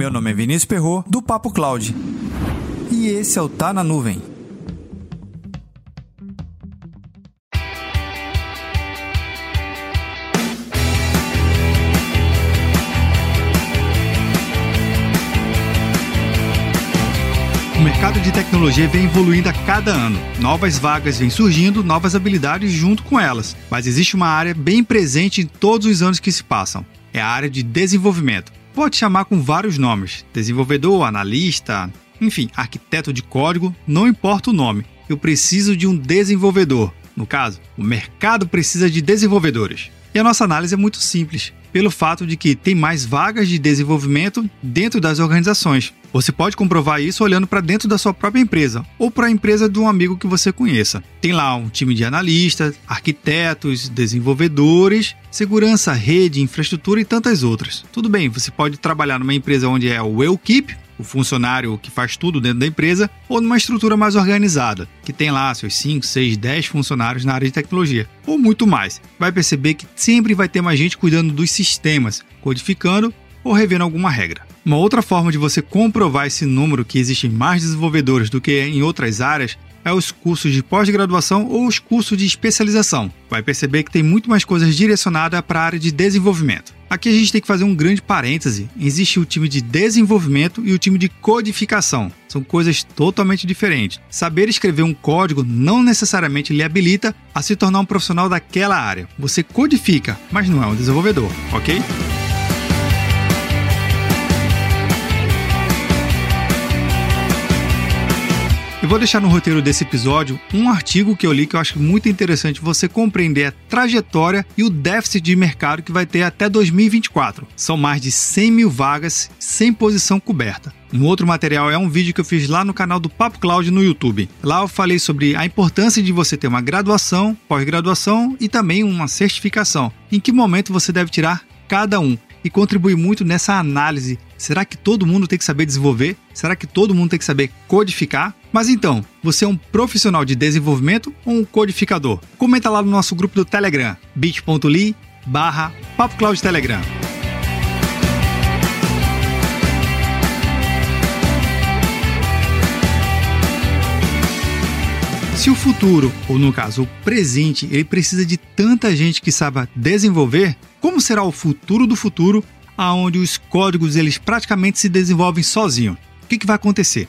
Meu nome é Vinícius Perro do Papo Cloud. E esse é o Tá na Nuvem. O mercado de tecnologia vem evoluindo a cada ano. Novas vagas vêm surgindo, novas habilidades junto com elas. Mas existe uma área bem presente em todos os anos que se passam. É a área de desenvolvimento. Pode chamar com vários nomes: desenvolvedor, analista, enfim, arquiteto de código, não importa o nome. Eu preciso de um desenvolvedor. No caso, o mercado precisa de desenvolvedores. E a nossa análise é muito simples, pelo fato de que tem mais vagas de desenvolvimento dentro das organizações. Você pode comprovar isso olhando para dentro da sua própria empresa ou para a empresa de um amigo que você conheça. Tem lá um time de analistas, arquitetos, desenvolvedores, segurança, rede, infraestrutura e tantas outras. Tudo bem, você pode trabalhar numa empresa onde é o eu keep, o funcionário que faz tudo dentro da empresa, ou numa estrutura mais organizada, que tem lá seus 5, 6, 10 funcionários na área de tecnologia, ou muito mais. Vai perceber que sempre vai ter mais gente cuidando dos sistemas, codificando ou revendo alguma regra. Uma outra forma de você comprovar esse número que existem mais desenvolvedores do que em outras áreas é os cursos de pós-graduação ou os cursos de especialização. Vai perceber que tem muito mais coisas direcionadas para a área de desenvolvimento. Aqui a gente tem que fazer um grande parêntese. Existe o time de desenvolvimento e o time de codificação. São coisas totalmente diferentes. Saber escrever um código não necessariamente lhe habilita a se tornar um profissional daquela área. Você codifica, mas não é um desenvolvedor, ok? Eu vou deixar no roteiro desse episódio um artigo que eu li que eu acho muito interessante você compreender a trajetória e o déficit de mercado que vai ter até 2024. São mais de 100 mil vagas sem posição coberta. Um outro material é um vídeo que eu fiz lá no canal do Papo Cloud no YouTube. Lá eu falei sobre a importância de você ter uma graduação, pós-graduação e também uma certificação. Em que momento você deve tirar cada um e contribui muito nessa análise. Será que todo mundo tem que saber desenvolver? Será que todo mundo tem que saber codificar? Mas então, você é um profissional de desenvolvimento ou um codificador? Comenta lá no nosso grupo do Telegram, bit.ly barra Telegram. Se o futuro, ou no caso o presente, ele precisa de tanta gente que saiba desenvolver, como será o futuro do futuro, aonde os códigos eles praticamente se desenvolvem sozinhos? O que, que vai acontecer?